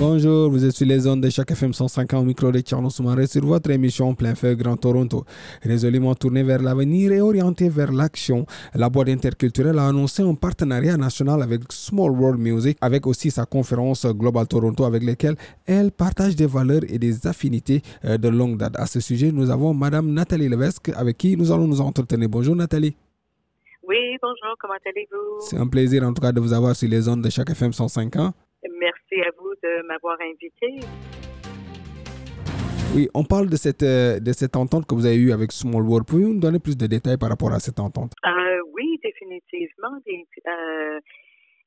Bonjour, vous êtes sur les ondes de chaque FM 105 au micro de Tierno Soumaré sur votre émission Plein Feu Grand Toronto. Résolument tournée vers l'avenir et orientée vers l'action, la boîte interculturelle a annoncé un partenariat national avec Small World Music, avec aussi sa conférence Global Toronto, avec laquelle elle partage des valeurs et des affinités euh, de longue date. À ce sujet, nous avons Madame Nathalie Levesque, avec qui nous allons nous entretenir. Bonjour Nathalie. Oui, bonjour, comment allez-vous? C'est un plaisir en tout cas de vous avoir sur les ondes de chaque FM 105 Merci à vous de m'avoir invité. Oui, on parle de cette, euh, de cette entente que vous avez eue avec Small World. Pouvez-vous nous donner plus de détails par rapport à cette entente? Euh, oui, définitivement. Euh,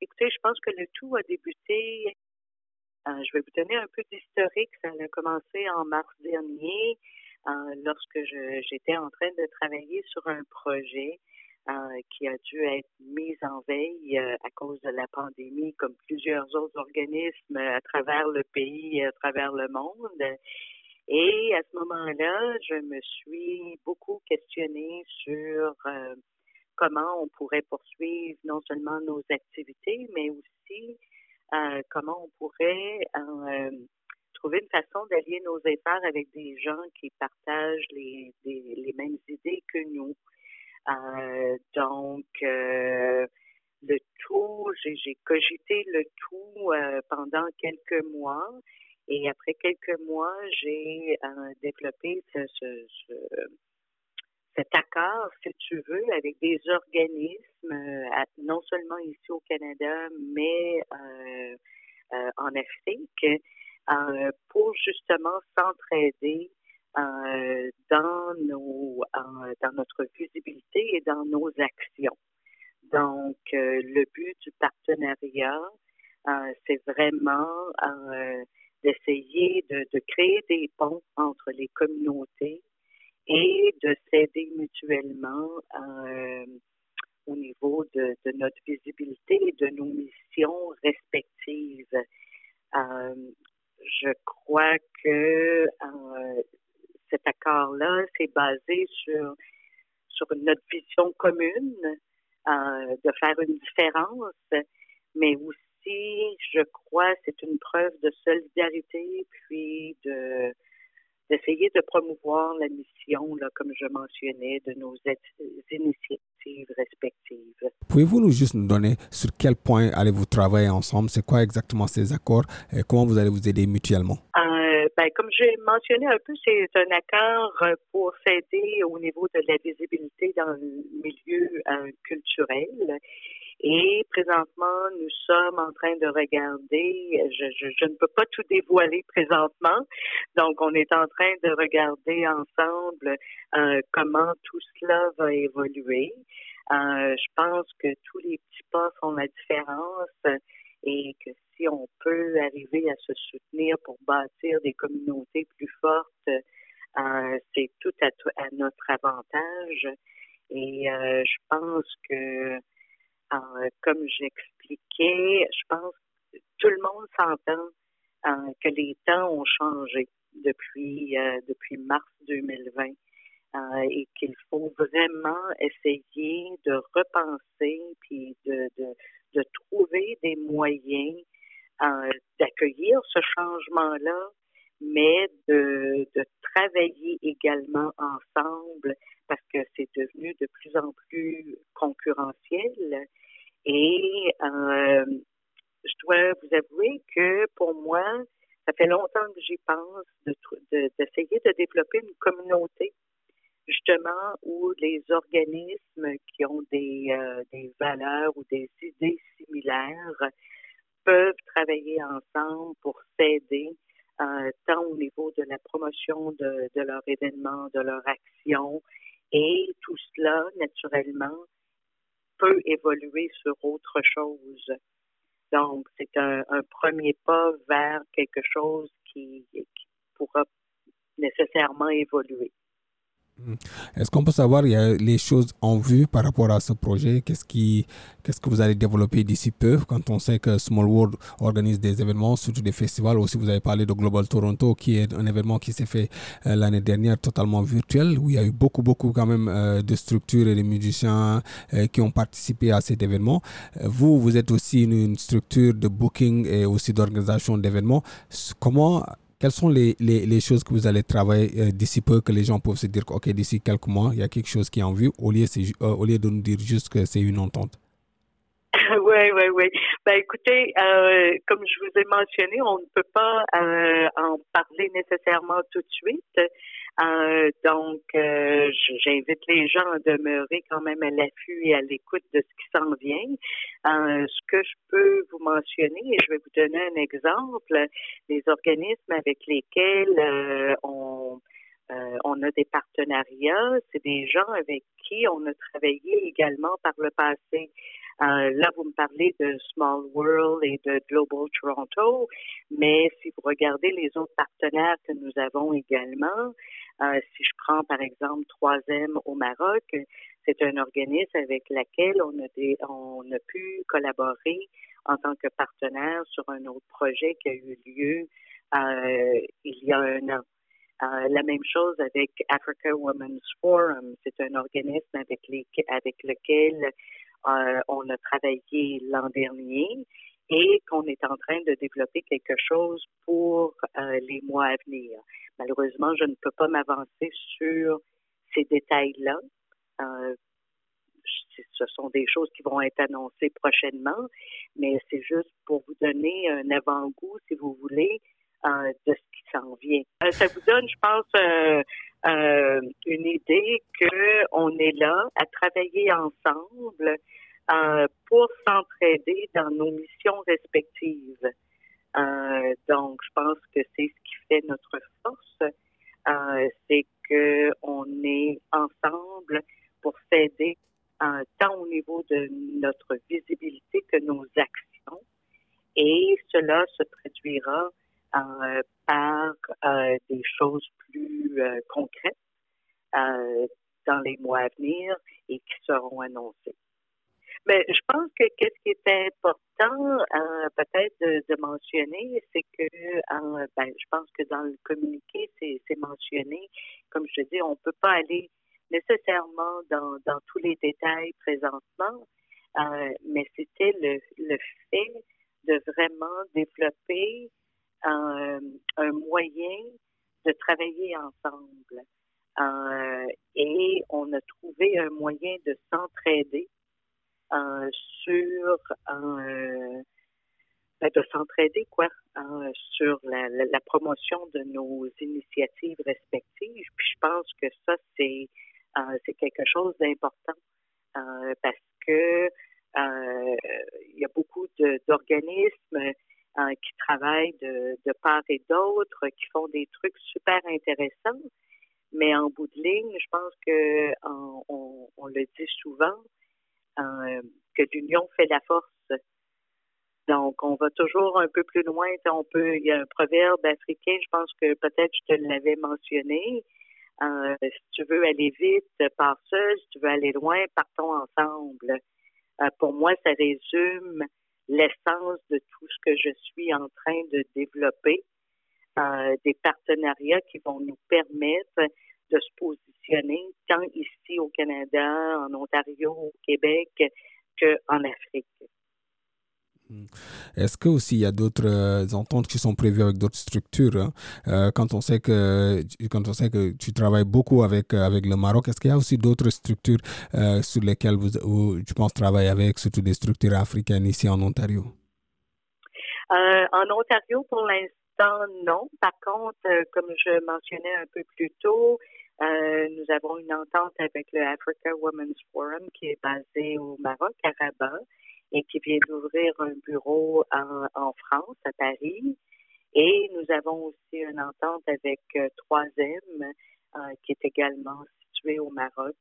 écoutez, je pense que le tout a débuté. je vais vous donner un peu d'historique. Ça a commencé en mars dernier, lorsque j'étais en train de travailler sur un projet qui a dû être mise en veille euh, à cause de la pandémie, comme plusieurs autres organismes à travers le pays, à travers le monde. Et à ce moment-là, je me suis beaucoup questionnée sur euh, comment on pourrait poursuivre non seulement nos activités, mais aussi comment on pourrait trouver une façon d'allier nos efforts avec des gens qui partagent les mêmes idées que nous. Euh, donc, euh, le tout, j'ai cogité le tout euh, pendant quelques mois. Et après quelques mois, j'ai développé ce, cet accord, si tu veux, avec des organismes, non seulement ici au Canada, mais en Afrique, pour justement s'entraider euh, dans nos euh, dans notre visibilité et dans nos actions. Donc, euh, le but du partenariat, c'est vraiment d'essayer de, de, créer des ponts entre les communautés et de s'aider mutuellement au niveau de, de, notre visibilité et de nos missions respectives. je crois que cet accord-là, c'est basé sur, notre vision commune euh, de faire une différence, mais aussi, je crois, c'est une preuve de solidarité, puis de d'essayer de promouvoir la mission, là, comme je mentionnais, de nos initiatives respectives. Pouvez-vous nous juste nous donner sur quel point allez-vous travailler ensemble? C'est quoi exactement ces accords? Et comment vous allez vous aider mutuellement? Euh, ben, comme j'ai mentionné un peu, c'est un accord pour s'aider au niveau de la visibilité dans le milieu euh, culturel. Et présentement, nous sommes en train de regarder, je, je, je, ne peux pas tout dévoiler présentement, donc on est en train de regarder ensemble euh, comment tout cela va évoluer. Euh, je pense que tous les petits pas font la différence et que si on peut arriver à se soutenir pour bâtir des communautés plus fortes, euh, c'est tout à, à, notre avantage. Et euh, je pense que euh, comme j'expliquais, je pense que tout le monde s'entend euh, que les temps ont changé depuis euh, depuis mars 2020 et qu'il faut vraiment essayer de repenser puis de, de, de trouver des moyens d'accueillir ce changement-là, mais de, de travailler également ensemble parce que c'est devenu de plus en plus concurrentiel et euh, je dois vous avouer que pour moi, ça fait longtemps que j'y pense d'essayer de, de, développer une communauté justement où les organismes qui ont des, euh, des valeurs ou des idées similaires peuvent travailler ensemble pour s'aider euh, tant au niveau de la promotion de, de leur événement, de leur action, et tout cela, naturellement, peut évoluer sur autre chose. Donc, c'est un, premier pas vers quelque chose qui pourra nécessairement évoluer. Est-ce qu'on peut savoir il y a les choses en vue par rapport à ce projet? Qu'est-ce qui, qu'est-ce que vous allez développer d'ici peu? Quand on sait que Small World organise des événements, surtout des festivals. Aussi, vous avez parlé de Global Toronto, qui est un événement qui s'est fait euh, l'année dernière totalement virtuel, où il y a eu beaucoup, beaucoup quand même euh, de structures et de musiciens euh, qui ont participé à cet événement. vous, vous êtes aussi une structure de booking et aussi d'organisation d'événements. Comment quelles sont les, les, choses que vous allez travailler euh, d'ici peu que les gens peuvent se dire OK, d'ici quelques mois, il y a quelque chose qui est en vue, au lieu, euh, de nous dire juste que c'est une entente? Oui, oui, oui. Ben, écoutez, euh, comme je vous ai mentionné, on ne peut pas en parler nécessairement tout de suite. Euh, donc, euh, j'invite les gens à demeurer quand même à l'affût et à l'écoute de ce qui s'en vient. Euh, ce que je peux vous mentionner, et je vais vous donner un exemple, les organismes avec lesquels on, on a des partenariats, c'est des gens avec qui on a travaillé également par le passé. là, vous me parlez de Small World et de Global Toronto, mais si vous regardez les autres partenaires que nous avons également, euh, si je prends par exemple Troisième au Maroc, c'est un organisme avec lequel on a, on a pu collaborer en tant que partenaire sur un autre projet qui a eu lieu euh, il y a un an. Euh, la même chose avec Africa Women's Forum. C'est un organisme avec, les, avec lequel on a travaillé l'an dernier et qu'on est en train de développer quelque chose pour les mois à venir. Malheureusement, je ne peux pas m'avancer sur ces détails-là. Euh, ce sont des choses qui vont être annoncées prochainement, mais c'est juste pour vous donner un avant-goût, si vous voulez, euh, de ce qui s'en vient. Euh, ça vous donne, je pense, une idée qu'on est là à travailler ensemble pour s'entraider dans nos missions respectives. Euh, donc, je pense que c'est ce qui fait notre force, euh, c'est que on est ensemble pour s'aider euh, tant au niveau de notre visibilité que nos actions, et cela se traduira euh, par euh, des choses plus concrètes dans les mois à venir et qui seront annoncées. Mais je pense que qu'est-ce qui est important euh, peut-être de, mentionner, c'est que euh, ben, je pense que dans le communiqué, c'est mentionné, comme je te dis, on ne peut pas aller nécessairement dans, dans tous les détails présentement, euh, mais c'était le, le fait de vraiment développer un moyen de travailler ensemble. et on a trouvé un moyen de s'entraider euh, sur euh, ben, de s'entraider quoi euh, sur la, la, promotion de nos initiatives respectives. Puis je pense que ça c'est c'est quelque chose d'important parce que il y a beaucoup d'organismes qui travaillent de, de part et d'autre, qui font des trucs super intéressants. Mais en bout de ligne, je pense que on, on le dit souvent, euh, que l'union fait la force. Donc, on va toujours un peu plus loin. On peut, il y a un proverbe africain, je pense que peut-être je te l'avais mentionné. Euh, si tu veux aller vite, pars seul. Si tu veux aller loin, partons ensemble. Euh, pour moi, ça résume l'essence de tout ce que je suis en train de développer. des partenariats qui vont nous permettre de se positionner tant ici au Canada, en Ontario, au Québec, qu'en Afrique. Est-ce que aussi il y a d'autres euh, ententes qui sont prévues avec d'autres structures hein? euh, quand on sait que quand on sait que tu travailles beaucoup avec euh, avec le Maroc est-ce qu'il y a aussi d'autres structures sur lesquelles vous, tu penses travailler avec surtout des structures africaines ici en Ontario? En Ontario pour l'instant non par contre comme je mentionnais un peu plus tôt euh, nous avons une entente avec le Africa Women's Forum qui est basé au Maroc, à Rabat, et qui vient d'ouvrir un bureau en, France, à Paris. Et nous avons aussi une entente avec euh, Troisième, euh, qui est également situé au Maroc,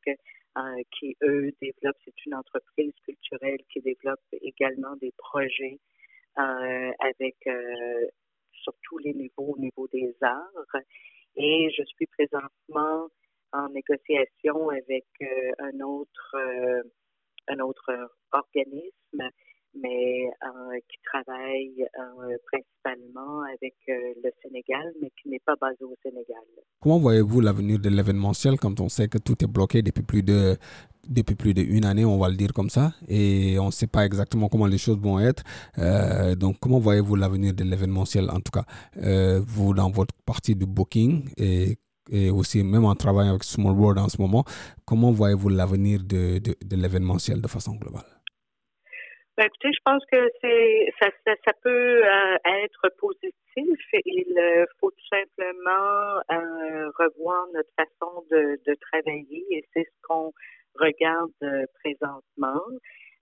qui, eux, développent, c'est une entreprise culturelle qui développe également des projets avec sur tous les niveaux, au niveau des arts. Et je suis présentement en négociation avec un autre un autre organisme mais euh, qui travaille euh, principalement avec euh, le Sénégal, mais qui n'est pas basé au Sénégal. Comment voyez-vous l'avenir de l'événementiel quand on sait que tout est bloqué depuis plus de depuis plus d'une année, on va le dire comme ça, et on ne sait pas exactement comment les choses vont être. donc, comment voyez-vous l'avenir de l'événementiel, en tout cas, vous dans votre partie de booking et, et, aussi même en travaillant avec Small World en ce moment, comment voyez-vous l'avenir de, de, de l'événementiel de façon globale? Ben, écoutez, je pense que c'est ça, ça, peut euh, être positif. Il euh, faut tout simplement euh, revoir notre façon de, de travailler et c'est ce qu'on regarde présentement.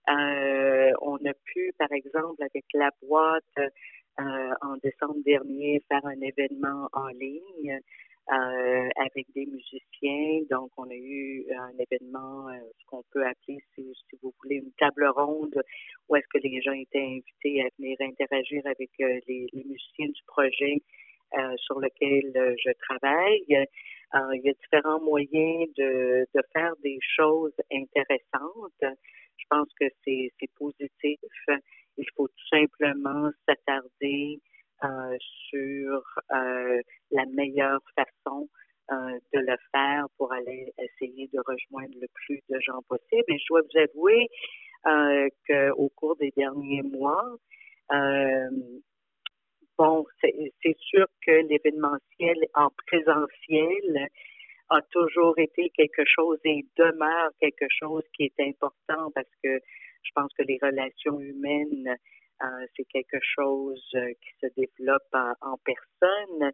on a pu, par exemple, avec la boîte en décembre dernier, faire un événement en ligne euh, avec des musiciens. Donc, on a eu un événement, euh, ce qu'on peut appeler, si, vous voulez, une table ronde où est-ce que les gens étaient invités à venir interagir avec euh, les, musiciens du projet sur lequel je travaille. il y a différents moyens de, faire des choses intéressantes. Je pense que c'est positif. Il faut tout simplement s'attarder euh, sur euh, la meilleure façon euh, de le faire pour aller essayer de rejoindre le plus de gens possible. Et je dois vous avouer qu'au cours des derniers mois, bon, c'est sûr que l'événementiel en présentiel a toujours été quelque chose et demeure quelque chose qui est important parce que je pense que les relations humaines euh, c'est quelque chose euh, qui se développe en, personne,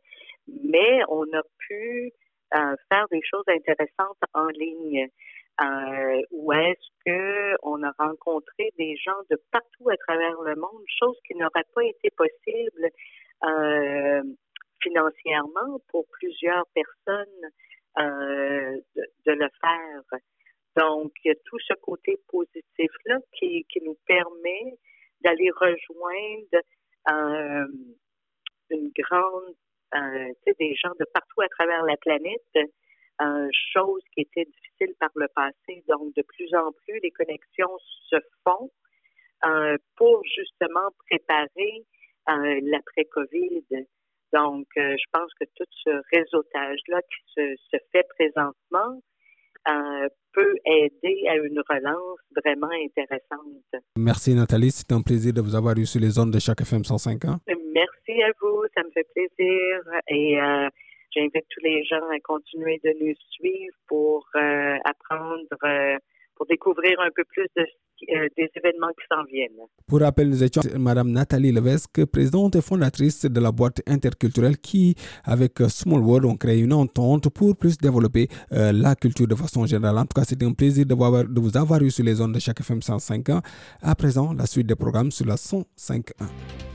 mais on a pu faire des choses intéressantes en ligne. Euh, où est-ce que on a rencontré des gens de partout à travers le monde, chose qui n'aurait pas été possible euh, financièrement pour plusieurs personnes euh, de, le faire? Donc, il y a tout ce côté positif-là qui, qui nous permet d'aller rejoindre une grande, des gens de partout à travers la planète, euh, chose qui était difficile par le passé. Donc, de plus en plus, les connexions se font euh, pour justement préparer euh, l'après-COVID. Donc, je pense que tout ce réseautage-là qui se, fait présentement, peut aider à une relance vraiment intéressante. Merci Nathalie, c'est un plaisir de vous avoir eu sur les zones de chaque FM 105 ans. Merci à vous, ça me fait plaisir et euh, j'invite tous les gens à continuer de nous suivre pour euh, apprendre, euh, pour découvrir un peu plus de des événements qui s'en viennent. Pour rappel, nous étions Madame Nathalie Levesque, présidente et fondatrice de la boîte interculturelle qui, avec Small World, ont créé une entente pour plus développer la culture de façon générale. En tout cas, c'était un plaisir de, vous avoir eu sur les zones de chaque FM 105 ans. À présent, la suite des programmes sur la 105.1.